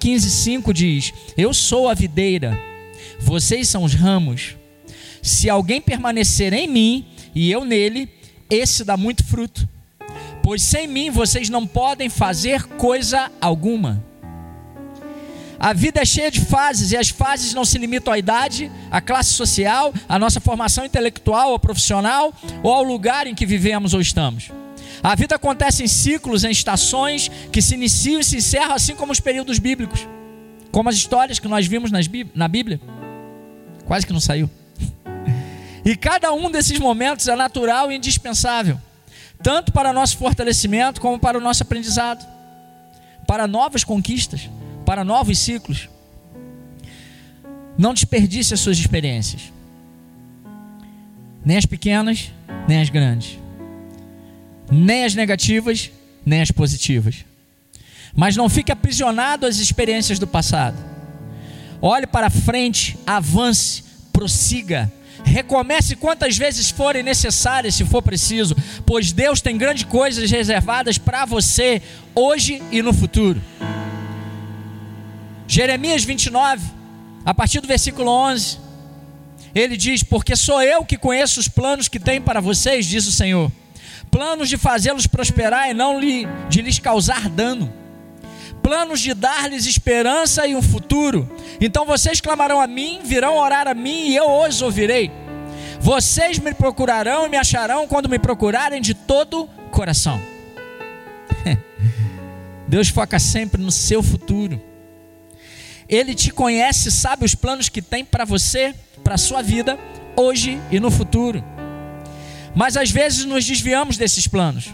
15, 5 diz: Eu sou a videira, vocês são os ramos. Se alguém permanecer em mim e eu nele, esse dá muito fruto. Pois sem mim vocês não podem fazer coisa alguma. A vida é cheia de fases e as fases não se limitam à idade, à classe social, à nossa formação intelectual ou profissional ou ao lugar em que vivemos ou estamos. A vida acontece em ciclos, em estações que se iniciam e se encerram, assim como os períodos bíblicos, como as histórias que nós vimos na Bíblia. Quase que não saiu. E cada um desses momentos é natural e indispensável, tanto para nosso fortalecimento como para o nosso aprendizado, para novas conquistas para novos ciclos. Não desperdice as suas experiências, nem as pequenas, nem as grandes, nem as negativas, nem as positivas. Mas não fique aprisionado às experiências do passado. Olhe para frente, avance, prossiga. Recomece quantas vezes forem necessárias, se for preciso, pois Deus tem grandes coisas reservadas para você hoje e no futuro. Jeremias 29, a partir do versículo 11, ele diz: Porque sou eu que conheço os planos que tenho para vocês, diz o Senhor, planos de fazê-los prosperar e não de lhes causar dano, planos de dar-lhes esperança e um futuro. Então vocês clamarão a mim, virão orar a mim e eu os ouvirei. Vocês me procurarão e me acharão quando me procurarem de todo coração. Deus foca sempre no seu futuro. Ele te conhece, sabe os planos que tem para você, para sua vida, hoje e no futuro. Mas às vezes nos desviamos desses planos,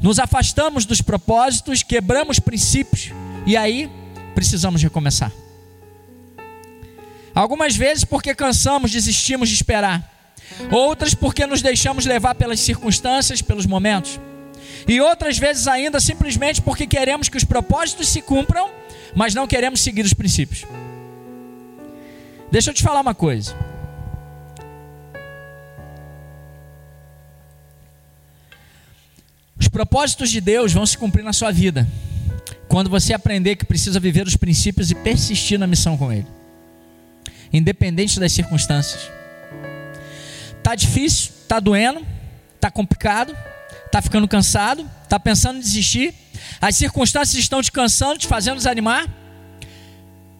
nos afastamos dos propósitos, quebramos princípios e aí precisamos recomeçar. Algumas vezes porque cansamos, desistimos de esperar. Outras porque nos deixamos levar pelas circunstâncias, pelos momentos. E outras vezes ainda simplesmente porque queremos que os propósitos se cumpram mas não queremos seguir os princípios. Deixa eu te falar uma coisa. Propósitos de Deus vão se cumprir na sua vida quando você aprender que precisa viver os princípios e persistir na missão com Ele, independente das circunstâncias. Tá difícil, tá doendo, tá complicado, tá ficando cansado, tá pensando em desistir as circunstâncias estão te cansando, te fazendo desanimar.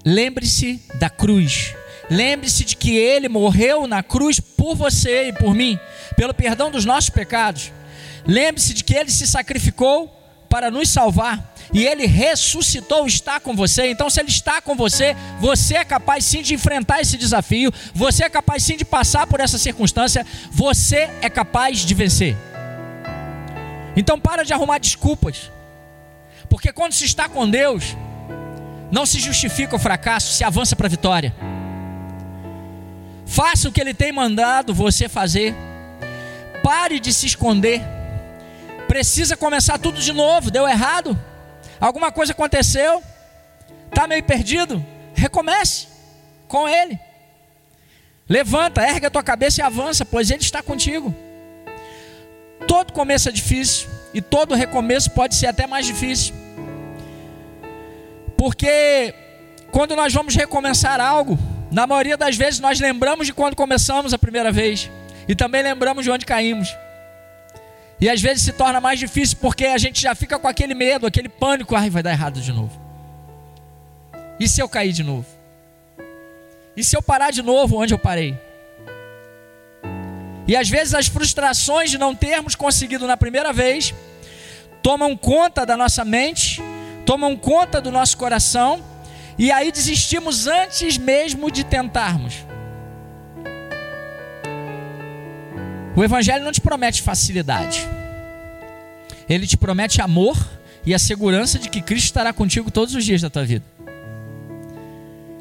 Lembre-se da cruz. Lembre-se de que Ele morreu na cruz por você e por mim, pelo perdão dos nossos pecados. Lembre-se de que Ele se sacrificou para nos salvar e Ele ressuscitou, está com você. Então, se Ele está com você, você é capaz sim de enfrentar esse desafio, você é capaz sim de passar por essa circunstância, você é capaz de vencer. Então, para de arrumar desculpas. Porque quando se está com Deus, não se justifica o fracasso, se avança para a vitória. Faça o que Ele tem mandado você fazer. Pare de se esconder. Precisa começar tudo de novo. Deu errado? Alguma coisa aconteceu? Está meio perdido? Recomece com Ele. Levanta, ergue a tua cabeça e avança, pois Ele está contigo. Todo começo é difícil e todo recomeço pode ser até mais difícil. Porque quando nós vamos recomeçar algo, na maioria das vezes nós lembramos de quando começamos a primeira vez e também lembramos de onde caímos. E às vezes se torna mais difícil porque a gente já fica com aquele medo, aquele pânico, ai, vai dar errado de novo. E se eu cair de novo? E se eu parar de novo onde eu parei? E às vezes as frustrações de não termos conseguido na primeira vez tomam conta da nossa mente tomam conta do nosso coração e aí desistimos antes mesmo de tentarmos. O Evangelho não te promete facilidade, ele te promete amor e a segurança de que Cristo estará contigo todos os dias da tua vida.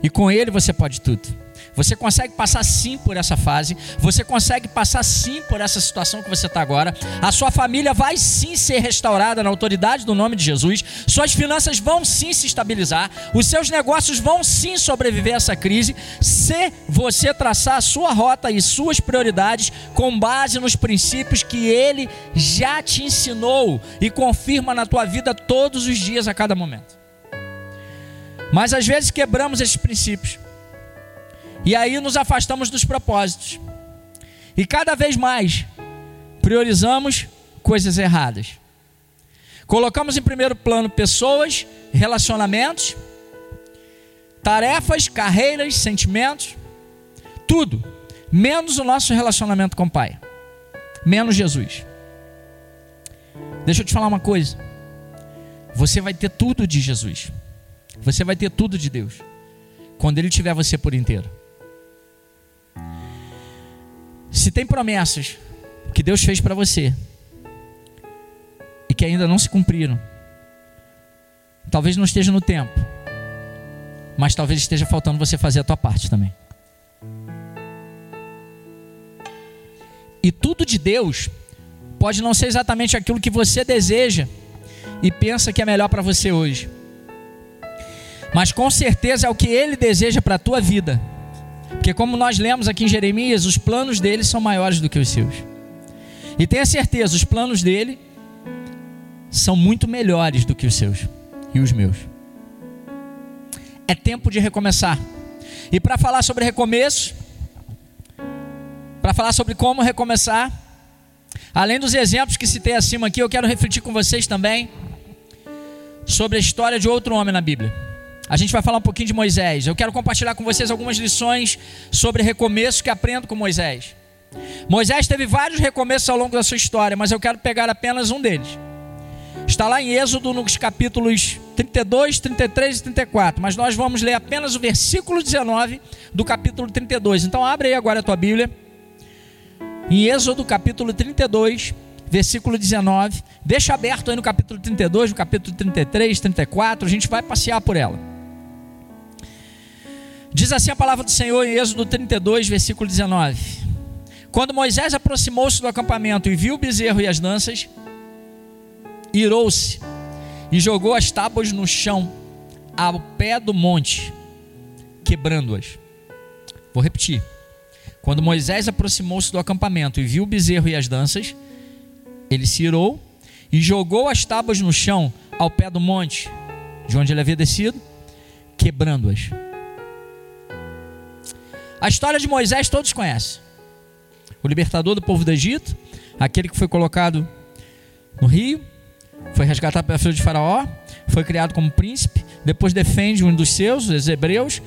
E com Ele você pode tudo. Você consegue passar sim por essa fase, você consegue passar sim por essa situação que você está agora. A sua família vai sim ser restaurada na autoridade do nome de Jesus. Suas finanças vão sim se estabilizar. Os seus negócios vão sim sobreviver a essa crise, se você traçar a sua rota e suas prioridades com base nos princípios que Ele já te ensinou e confirma na tua vida todos os dias, a cada momento. Mas às vezes quebramos esses princípios. E aí nos afastamos dos propósitos. E cada vez mais priorizamos coisas erradas. Colocamos em primeiro plano pessoas, relacionamentos, tarefas, carreiras, sentimentos, tudo, menos o nosso relacionamento com o Pai, menos Jesus. Deixa eu te falar uma coisa. Você vai ter tudo de Jesus. Você vai ter tudo de Deus. Quando Ele tiver você por inteiro. Se tem promessas que Deus fez para você e que ainda não se cumpriram, talvez não esteja no tempo, mas talvez esteja faltando você fazer a tua parte também. E tudo de Deus pode não ser exatamente aquilo que você deseja e pensa que é melhor para você hoje. Mas com certeza é o que ele deseja para a tua vida. Porque como nós lemos aqui em Jeremias, os planos dele são maiores do que os seus. E tenha certeza, os planos dele são muito melhores do que os seus e os meus. É tempo de recomeçar. E para falar sobre recomeço, para falar sobre como recomeçar, além dos exemplos que citei acima aqui, eu quero refletir com vocês também sobre a história de outro homem na Bíblia. A gente vai falar um pouquinho de Moisés. Eu quero compartilhar com vocês algumas lições sobre recomeço que aprendo com Moisés. Moisés teve vários recomeços ao longo da sua história, mas eu quero pegar apenas um deles. Está lá em Êxodo, nos capítulos 32, 33 e 34. Mas nós vamos ler apenas o versículo 19 do capítulo 32. Então abre aí agora a tua Bíblia. Em Êxodo, capítulo 32, versículo 19. Deixa aberto aí no capítulo 32, no capítulo 33, 34. A gente vai passear por ela. Diz assim a palavra do Senhor em Êxodo 32, versículo 19: Quando Moisés aproximou-se do acampamento e viu o bezerro e as danças, irou-se e jogou as tábuas no chão, ao pé do monte, quebrando-as. Vou repetir. Quando Moisés aproximou-se do acampamento e viu o bezerro e as danças, ele se irou e jogou as tábuas no chão, ao pé do monte, de onde ele havia descido, quebrando-as. A história de Moisés todos conhecem. O libertador do povo do Egito, aquele que foi colocado no rio, foi resgatado pela filha de Faraó, foi criado como príncipe, depois defende um dos seus, os hebreus,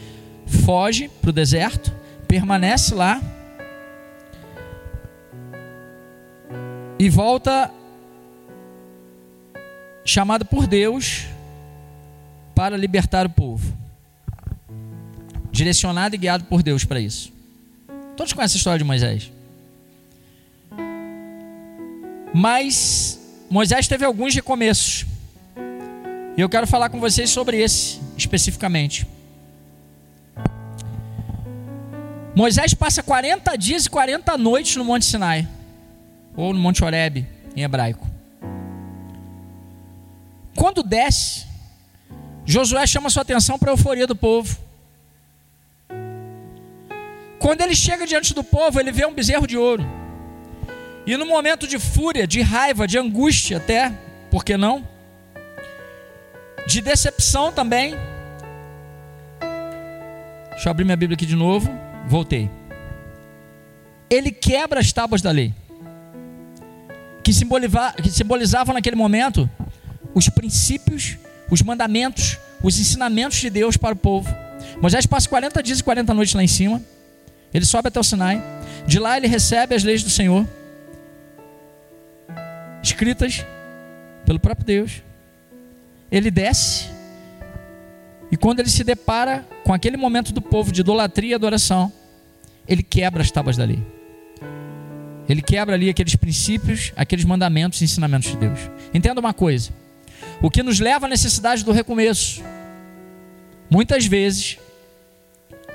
foge para o deserto, permanece lá e volta chamado por Deus para libertar o povo direcionado e guiado por Deus para isso. Todos conhecem a história de Moisés. Mas Moisés teve alguns recomeços. E eu quero falar com vocês sobre esse especificamente. Moisés passa 40 dias e 40 noites no Monte Sinai, ou no Monte Horebe, em hebraico. Quando desce, Josué chama sua atenção para a euforia do povo. Quando ele chega diante do povo, ele vê um bezerro de ouro. E no momento de fúria, de raiva, de angústia até, por que não? De decepção também. Deixa eu abrir minha Bíblia aqui de novo. Voltei. Ele quebra as tábuas da lei. Que, que simbolizavam naquele momento os princípios, os mandamentos, os ensinamentos de Deus para o povo. Moisés passa 40 dias e 40 noites lá em cima. Ele sobe até o Sinai. De lá ele recebe as leis do Senhor, escritas pelo próprio Deus. Ele desce. E quando ele se depara com aquele momento do povo de idolatria e adoração, ele quebra as tábuas da lei. Ele quebra ali aqueles princípios, aqueles mandamentos e ensinamentos de Deus. Entenda uma coisa: o que nos leva à necessidade do recomeço, muitas vezes,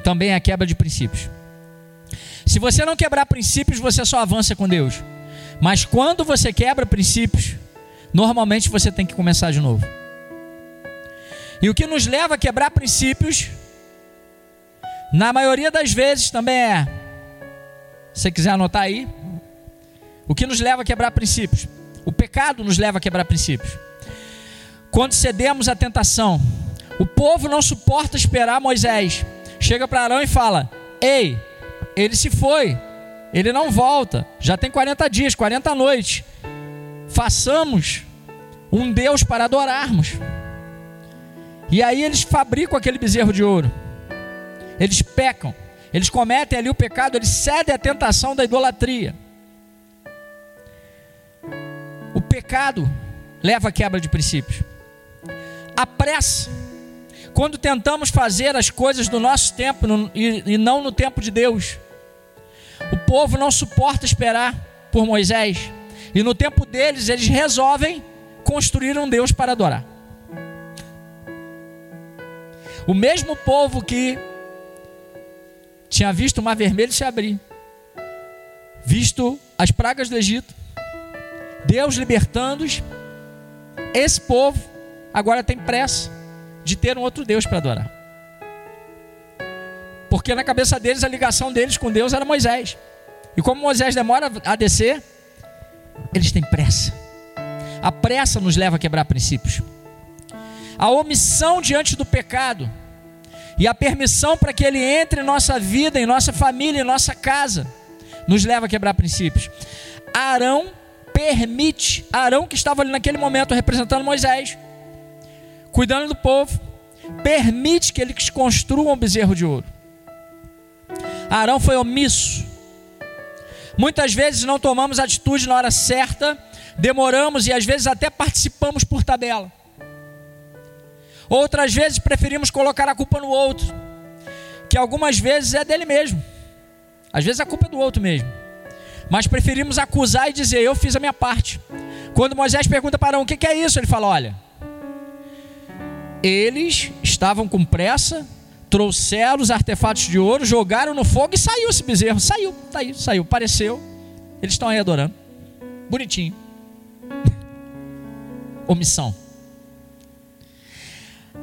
também é a quebra de princípios. Se você não quebrar princípios, você só avança com Deus. Mas quando você quebra princípios, normalmente você tem que começar de novo. E o que nos leva a quebrar princípios, na maioria das vezes também é, se você quiser anotar aí, o que nos leva a quebrar princípios? O pecado nos leva a quebrar princípios. Quando cedemos à tentação, O povo não suporta esperar Moisés. Chega para Arão e fala: Ei, ele se foi, ele não volta. Já tem 40 dias, 40 noites. Façamos um Deus para adorarmos. E aí eles fabricam aquele bezerro de ouro. Eles pecam. Eles cometem ali o pecado, eles cedem à tentação da idolatria. O pecado leva à quebra de princípios. A pressa quando tentamos fazer as coisas do nosso tempo e não no tempo de Deus. O povo não suporta esperar por Moisés. E no tempo deles, eles resolvem construir um Deus para adorar. O mesmo povo que tinha visto o mar vermelho se abrir, visto as pragas do Egito, Deus libertando-os, esse povo agora tem pressa de ter um outro Deus para adorar. Porque na cabeça deles a ligação deles com Deus era Moisés. E como Moisés demora a descer, eles têm pressa. A pressa nos leva a quebrar princípios. A omissão diante do pecado e a permissão para que ele entre em nossa vida, em nossa família, em nossa casa, nos leva a quebrar princípios. Arão permite, Arão que estava ali naquele momento representando Moisés, cuidando do povo, permite que eles construam um bezerro de ouro. Arão foi omisso. Muitas vezes não tomamos atitude na hora certa, demoramos e às vezes até participamos por tabela. Outras vezes preferimos colocar a culpa no outro, que algumas vezes é dele mesmo. Às vezes a culpa é do outro mesmo. Mas preferimos acusar e dizer: Eu fiz a minha parte. Quando Moisés pergunta para Arão: O que é isso? Ele fala: Olha, eles estavam com pressa, trouxeram os artefatos de ouro, jogaram no fogo e saiu esse bezerro. Saiu, tá aí, saiu, apareceu. Eles estão aí adorando. Bonitinho. Omissão.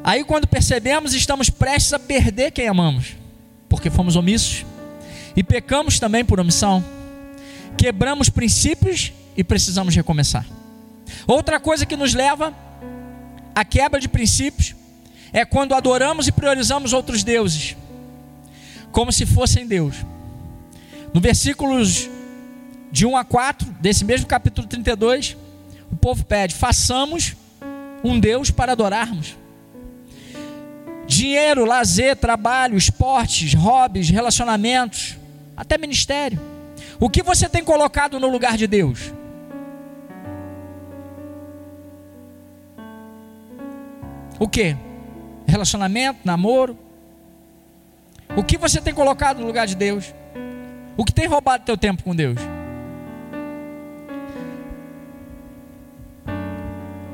Aí quando percebemos, estamos prestes a perder quem amamos, porque fomos omissos e pecamos também por omissão. Quebramos princípios e precisamos recomeçar. Outra coisa que nos leva a quebra de princípios é quando adoramos e priorizamos outros deuses, como se fossem Deus. No versículos de 1 a 4, desse mesmo capítulo 32, o povo pede: façamos um Deus para adorarmos. Dinheiro, lazer, trabalho, esportes, hobbies, relacionamentos, até ministério. O que você tem colocado no lugar de Deus? O que? Relacionamento, namoro. O que você tem colocado no lugar de Deus? O que tem roubado teu tempo com Deus?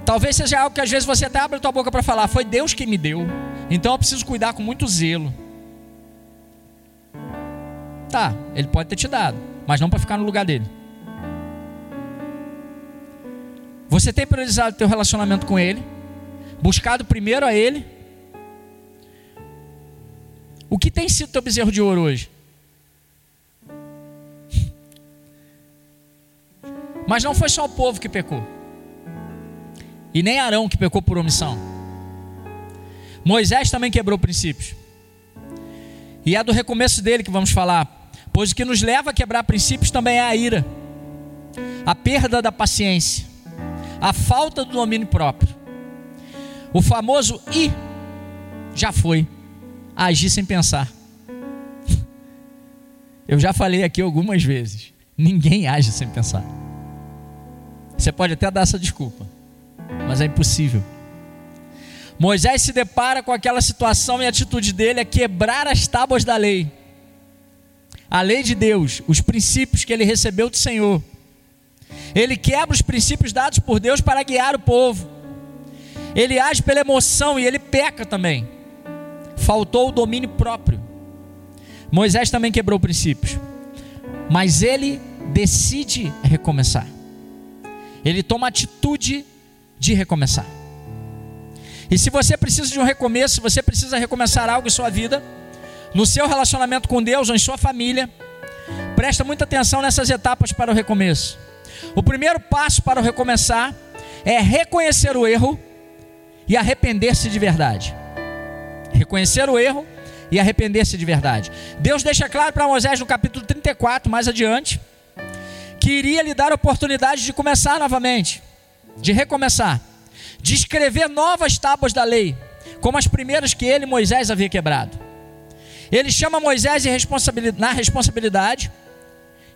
Talvez seja algo que às vezes você até abre a tua boca para falar, foi Deus que me deu. Então eu preciso cuidar com muito zelo. Tá, ele pode ter te dado, mas não para ficar no lugar dele. Você tem priorizado teu relacionamento com ele? buscado primeiro a Ele. O que tem sido teu bezerro de ouro hoje? Mas não foi só o povo que pecou, e nem Arão que pecou por omissão. Moisés também quebrou princípios, e é do recomeço dele que vamos falar, pois o que nos leva a quebrar princípios também é a ira, a perda da paciência, a falta do domínio próprio. O famoso e já foi. Agir sem pensar. Eu já falei aqui algumas vezes. Ninguém age sem pensar. Você pode até dar essa desculpa, mas é impossível. Moisés se depara com aquela situação e a atitude dele é quebrar as tábuas da lei. A lei de Deus, os princípios que ele recebeu do Senhor. Ele quebra os princípios dados por Deus para guiar o povo. Ele age pela emoção e ele peca também. Faltou o domínio próprio. Moisés também quebrou princípios, mas ele decide recomeçar. Ele toma atitude de recomeçar. E se você precisa de um recomeço, se você precisa recomeçar algo em sua vida, no seu relacionamento com Deus ou em sua família, presta muita atenção nessas etapas para o recomeço. O primeiro passo para o recomeçar é reconhecer o erro e arrepender-se de verdade. Reconhecer o erro e arrepender-se de verdade. Deus deixa claro para Moisés no capítulo 34, mais adiante, que iria lhe dar a oportunidade de começar novamente, de recomeçar, de escrever novas tábuas da lei, como as primeiras que ele, Moisés, havia quebrado. Ele chama Moisés na responsabilidade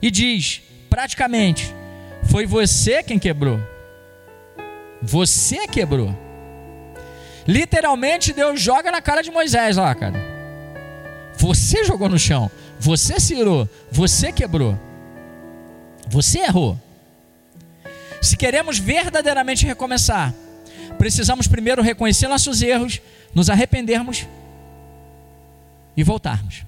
e diz, praticamente, foi você quem quebrou. Você quebrou. Literalmente, Deus joga na cara de Moisés lá, cara. Você jogou no chão. Você se irou. Você quebrou. Você errou. Se queremos verdadeiramente recomeçar, precisamos primeiro reconhecer nossos erros, nos arrependermos e voltarmos.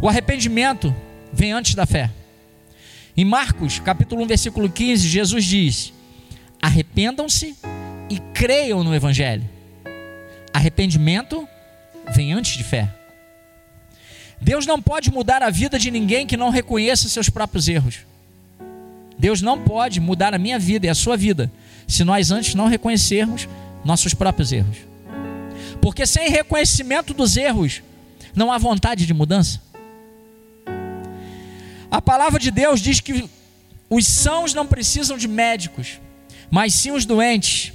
O arrependimento vem antes da fé. Em Marcos, capítulo 1, versículo 15, Jesus diz: Arrependam-se e creiam no Evangelho. Arrependimento vem antes de fé. Deus não pode mudar a vida de ninguém que não reconheça seus próprios erros. Deus não pode mudar a minha vida e a sua vida se nós antes não reconhecermos nossos próprios erros. Porque sem reconhecimento dos erros, não há vontade de mudança. A palavra de Deus diz que os sãos não precisam de médicos, mas sim os doentes.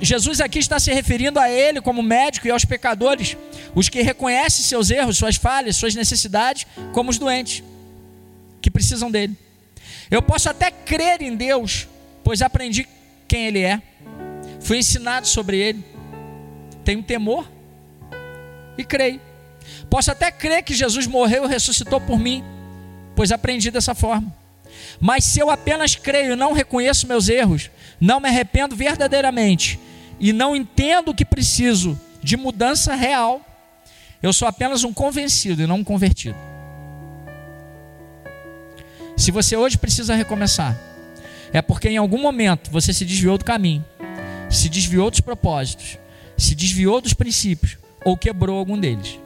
Jesus aqui está se referindo a ele como médico e aos pecadores, os que reconhecem seus erros, suas falhas, suas necessidades, como os doentes, que precisam dele. Eu posso até crer em Deus, pois aprendi quem Ele é, fui ensinado sobre Ele, tenho temor e creio. Posso até crer que Jesus morreu e ressuscitou por mim, pois aprendi dessa forma. Mas se eu apenas creio e não reconheço meus erros, não me arrependo verdadeiramente e não entendo que preciso de mudança real, eu sou apenas um convencido e não um convertido. Se você hoje precisa recomeçar, é porque em algum momento você se desviou do caminho, se desviou dos propósitos, se desviou dos princípios ou quebrou algum deles.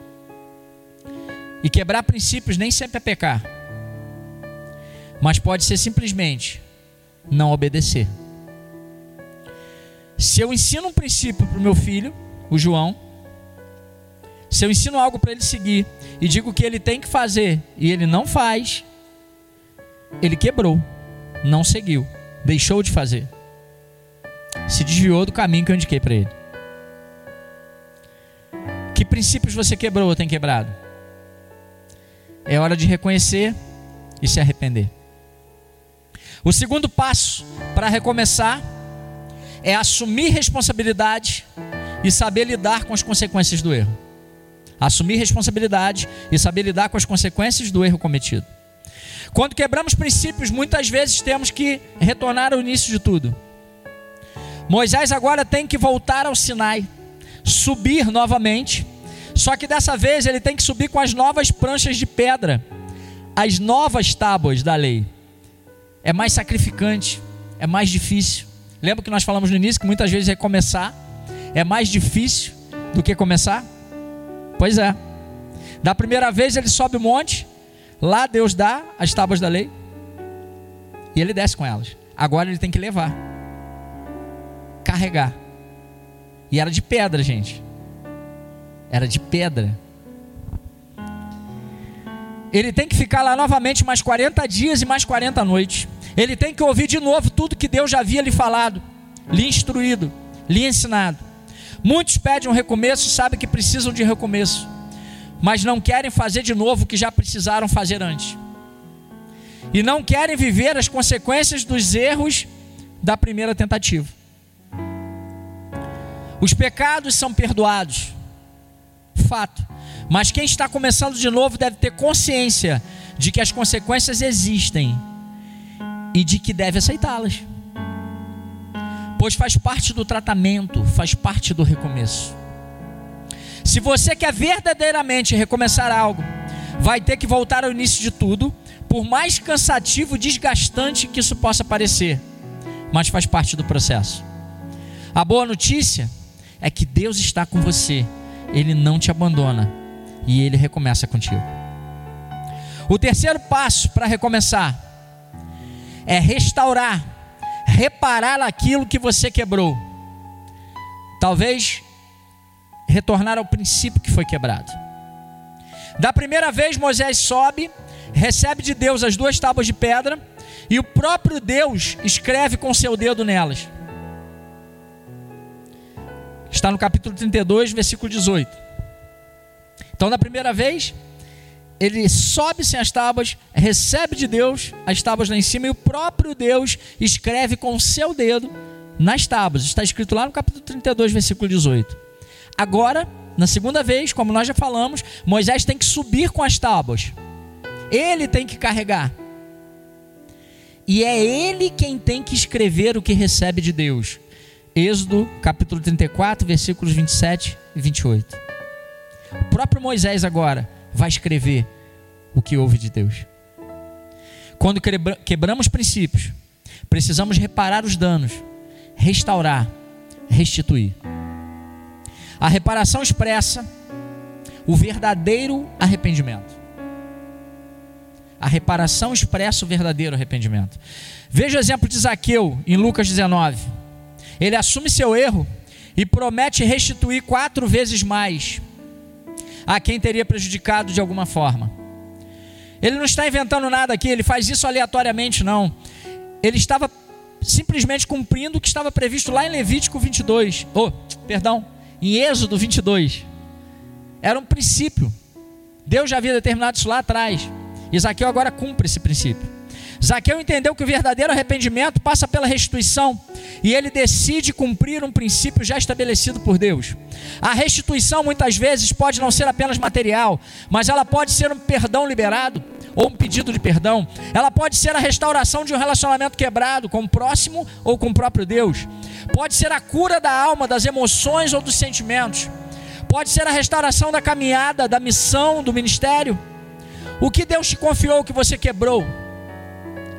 E quebrar princípios nem sempre é pecar mas pode ser simplesmente não obedecer. Se eu ensino um princípio para o meu filho, o João, se eu ensino algo para ele seguir e digo que ele tem que fazer e ele não faz, ele quebrou, não seguiu, deixou de fazer, se desviou do caminho que eu indiquei para ele. Que princípios você quebrou ou tem quebrado? É hora de reconhecer e se arrepender. O segundo passo para recomeçar é assumir responsabilidade e saber lidar com as consequências do erro. Assumir responsabilidade e saber lidar com as consequências do erro cometido. Quando quebramos princípios, muitas vezes temos que retornar ao início de tudo. Moisés agora tem que voltar ao Sinai, subir novamente, só que dessa vez ele tem que subir com as novas pranchas de pedra, as novas tábuas da lei é mais sacrificante, é mais difícil. Lembra que nós falamos no início que muitas vezes recomeçar é mais difícil do que começar? Pois é. Da primeira vez ele sobe o monte, lá Deus dá as tábuas da lei e ele desce com elas. Agora ele tem que levar, carregar. E era de pedra, gente. Era de pedra. Ele tem que ficar lá novamente mais 40 dias e mais 40 noites. Ele tem que ouvir de novo tudo que Deus já havia lhe falado, lhe instruído, lhe ensinado. Muitos pedem um recomeço e sabem que precisam de recomeço, mas não querem fazer de novo o que já precisaram fazer antes. E não querem viver as consequências dos erros da primeira tentativa. Os pecados são perdoados, fato. Mas quem está começando de novo deve ter consciência de que as consequências existem e de que deve aceitá-las. Pois faz parte do tratamento, faz parte do recomeço. Se você quer verdadeiramente recomeçar algo, vai ter que voltar ao início de tudo, por mais cansativo e desgastante que isso possa parecer, mas faz parte do processo. A boa notícia é que Deus está com você, Ele não te abandona e Ele recomeça contigo. O terceiro passo para recomeçar é restaurar, reparar aquilo que você quebrou. Talvez retornar ao princípio que foi quebrado. Da primeira vez, Moisés sobe, recebe de Deus as duas tábuas de pedra e o próprio Deus escreve com seu dedo nelas. Está no capítulo 32, versículo 18. Então, na primeira vez, ele sobe sem as tábuas, recebe de Deus as tábuas lá em cima e o próprio Deus escreve com o seu dedo nas tábuas. Está escrito lá no capítulo 32, versículo 18. Agora, na segunda vez, como nós já falamos, Moisés tem que subir com as tábuas. Ele tem que carregar. E é ele quem tem que escrever o que recebe de Deus. Êxodo, capítulo 34, versículos 27 e 28. O próprio Moisés agora vai escrever o que houve de Deus. Quando quebramos princípios, precisamos reparar os danos, restaurar, restituir. A reparação expressa o verdadeiro arrependimento. A reparação expressa o verdadeiro arrependimento. Veja o exemplo de Zaqueu em Lucas 19. Ele assume seu erro e promete restituir quatro vezes mais a quem teria prejudicado de alguma forma. Ele não está inventando nada aqui, ele faz isso aleatoriamente, não. Ele estava simplesmente cumprindo o que estava previsto lá em Levítico 22. Oh, perdão, em Êxodo 22. Era um princípio. Deus já havia determinado isso lá atrás. Isaqueu agora cumpre esse princípio. Zaqueu entendeu que o verdadeiro arrependimento passa pela restituição e ele decide cumprir um princípio já estabelecido por Deus. A restituição muitas vezes pode não ser apenas material, mas ela pode ser um perdão liberado ou um pedido de perdão. Ela pode ser a restauração de um relacionamento quebrado com o próximo ou com o próprio Deus. Pode ser a cura da alma, das emoções ou dos sentimentos. Pode ser a restauração da caminhada, da missão, do ministério. O que Deus te confiou que você quebrou?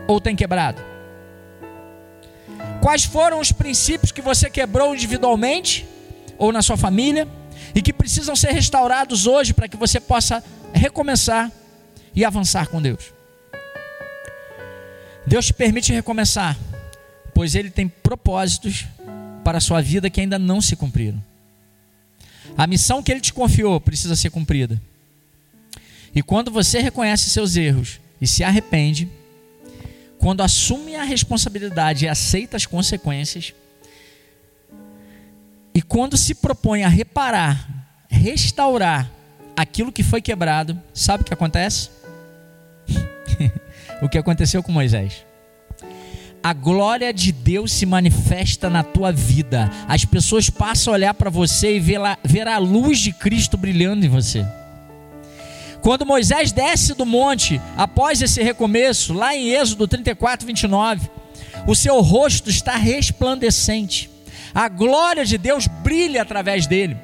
Ou tem quebrado? Quais foram os princípios que você quebrou individualmente ou na sua família e que precisam ser restaurados hoje para que você possa recomeçar e avançar com Deus? Deus te permite recomeçar, pois Ele tem propósitos para a sua vida que ainda não se cumpriram. A missão que Ele te confiou precisa ser cumprida. E quando você reconhece seus erros e se arrepende, quando assume a responsabilidade e aceita as consequências, e quando se propõe a reparar, restaurar aquilo que foi quebrado, sabe o que acontece? o que aconteceu com Moisés. A glória de Deus se manifesta na tua vida. As pessoas passam a olhar para você e ver, a luz de Cristo brilhando em você. Quando Moisés desce do monte, após esse recomeço, lá em Êxodo 34, 29, o seu rosto está resplandecente, a glória de Deus brilha através dele.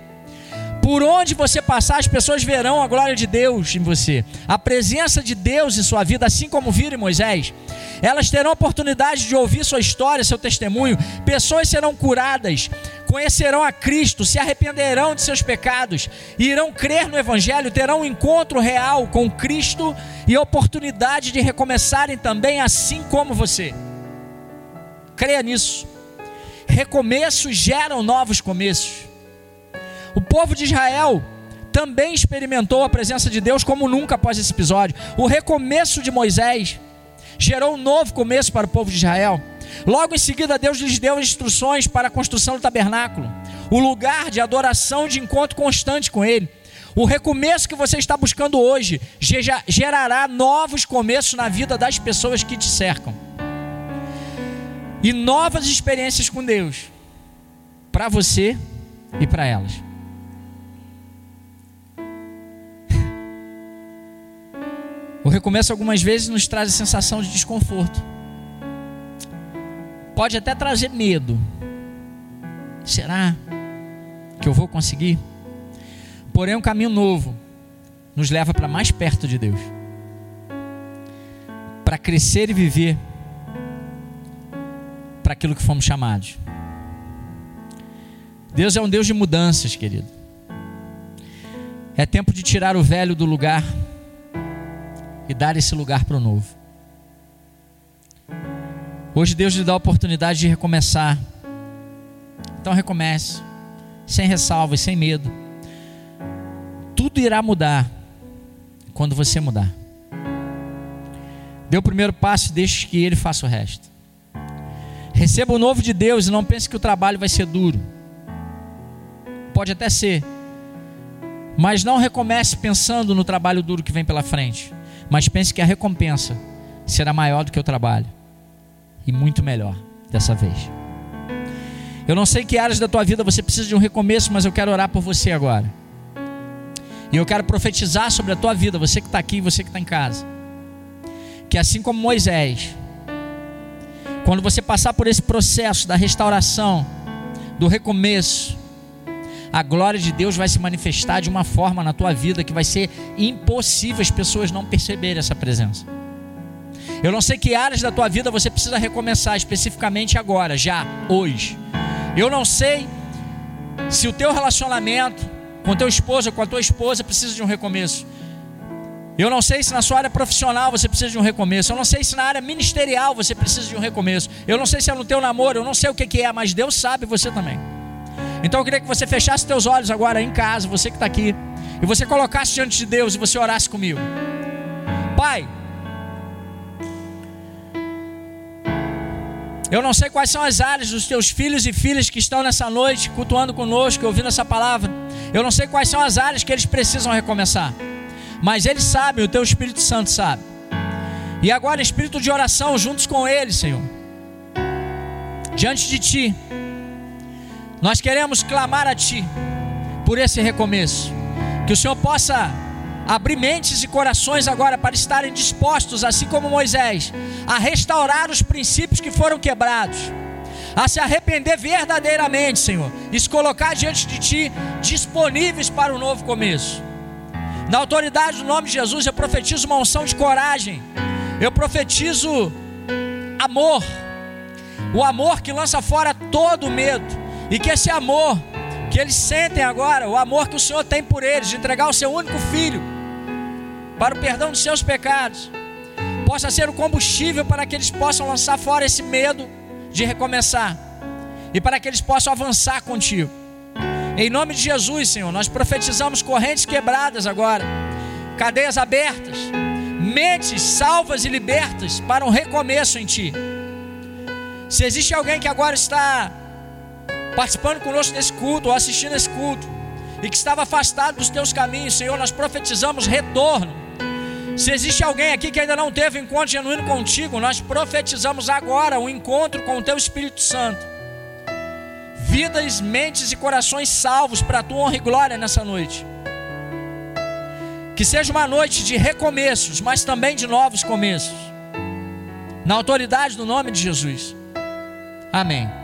Por onde você passar, as pessoas verão a glória de Deus em você, a presença de Deus em sua vida, assim como viram Moisés. Elas terão oportunidade de ouvir sua história, seu testemunho. Pessoas serão curadas, conhecerão a Cristo, se arrependerão de seus pecados, irão crer no Evangelho, terão um encontro real com Cristo e oportunidade de recomeçarem também, assim como você. Creia nisso. Recomeços geram novos começos. O povo de Israel também experimentou a presença de Deus como nunca após esse episódio. O recomeço de Moisés gerou um novo começo para o povo de Israel. Logo em seguida, Deus lhes deu instruções para a construção do tabernáculo, o lugar de adoração de encontro constante com Ele. O recomeço que você está buscando hoje gerará novos começos na vida das pessoas que te cercam. E novas experiências com Deus, para você e para elas. O recomeço algumas vezes nos traz a sensação de desconforto. Pode até trazer medo. Será que eu vou conseguir? Porém, um caminho novo nos leva para mais perto de Deus. Para crescer e viver para aquilo que fomos chamados. Deus é um Deus de mudanças, querido. É tempo de tirar o velho do lugar e dar esse lugar para o novo. Hoje Deus lhe dá a oportunidade de recomeçar. Então recomece, sem ressalvas, sem medo. tudo irá mudar quando você mudar. Dê o primeiro passo e deixe que Ele faça o resto. Receba o novo de Deus e não pense que o trabalho vai ser duro. Pode até ser. Mas não recomece pensando no trabalho duro que vem pela frente. Mas pense que a recompensa será maior do que o trabalho. E muito melhor dessa vez. Eu não sei que áreas da tua vida você precisa de um recomeço, mas eu quero orar por você agora. E eu quero profetizar sobre a tua vida, você que está aqui e você que está em casa. Que assim como Moisés, quando você passar por esse processo da restauração, do recomeço, a glória de Deus vai se manifestar de uma forma na tua vida que vai ser impossível as pessoas não perceberem essa presença. Eu não sei que áreas da tua vida você precisa recomeçar especificamente agora, já, hoje. Eu não sei se o teu relacionamento com teu esposo com a tua esposa precisa de um recomeço. Eu não sei se na sua área profissional você precisa de um recomeço. Eu não sei se na área ministerial você precisa de um recomeço. Eu não sei se é no teu namoro, eu não sei o que, que é, mas Deus sabe você também. Então eu queria que você fechasse teus olhos agora em casa, você que está aqui, e você colocasse diante de Deus e você orasse comigo. Pai, Eu não sei quais são as áreas dos teus filhos e filhas que estão nessa noite cultuando conosco, ouvindo essa palavra. Eu não sei quais são as áreas que eles precisam recomeçar. Mas eles sabem, o teu Espírito Santo sabe. E agora, espírito de oração, juntos com eles, Senhor. Diante de Ti, nós queremos clamar a Ti por esse recomeço. Que o Senhor possa abrir mentes e corações agora para estarem dispostos, assim como Moisés, a restaurar os princípios que foram quebrados, a se arrepender verdadeiramente, Senhor, e se colocar diante de Ti disponíveis para o novo começo. Na autoridade do nome de Jesus, eu profetizo uma unção de coragem, eu profetizo amor, o amor que lança fora todo medo, e que esse amor que eles sentem agora, o amor que o Senhor tem por eles, de entregar o seu único filho para o perdão dos seus pecados, possa ser o combustível para que eles possam lançar fora esse medo de recomeçar e para que eles possam avançar contigo. Em nome de Jesus, Senhor, nós profetizamos correntes quebradas agora, cadeias abertas, mentes salvas e libertas para um recomeço em Ti. Se existe alguém que agora está participando conosco desse culto ou assistindo esse culto e que estava afastado dos Teus caminhos, Senhor, nós profetizamos retorno se existe alguém aqui que ainda não teve encontro genuíno contigo, nós profetizamos agora um encontro com o teu Espírito Santo. Vidas, mentes e corações salvos para a tua honra e glória nessa noite. Que seja uma noite de recomeços, mas também de novos começos. Na autoridade do nome de Jesus. Amém.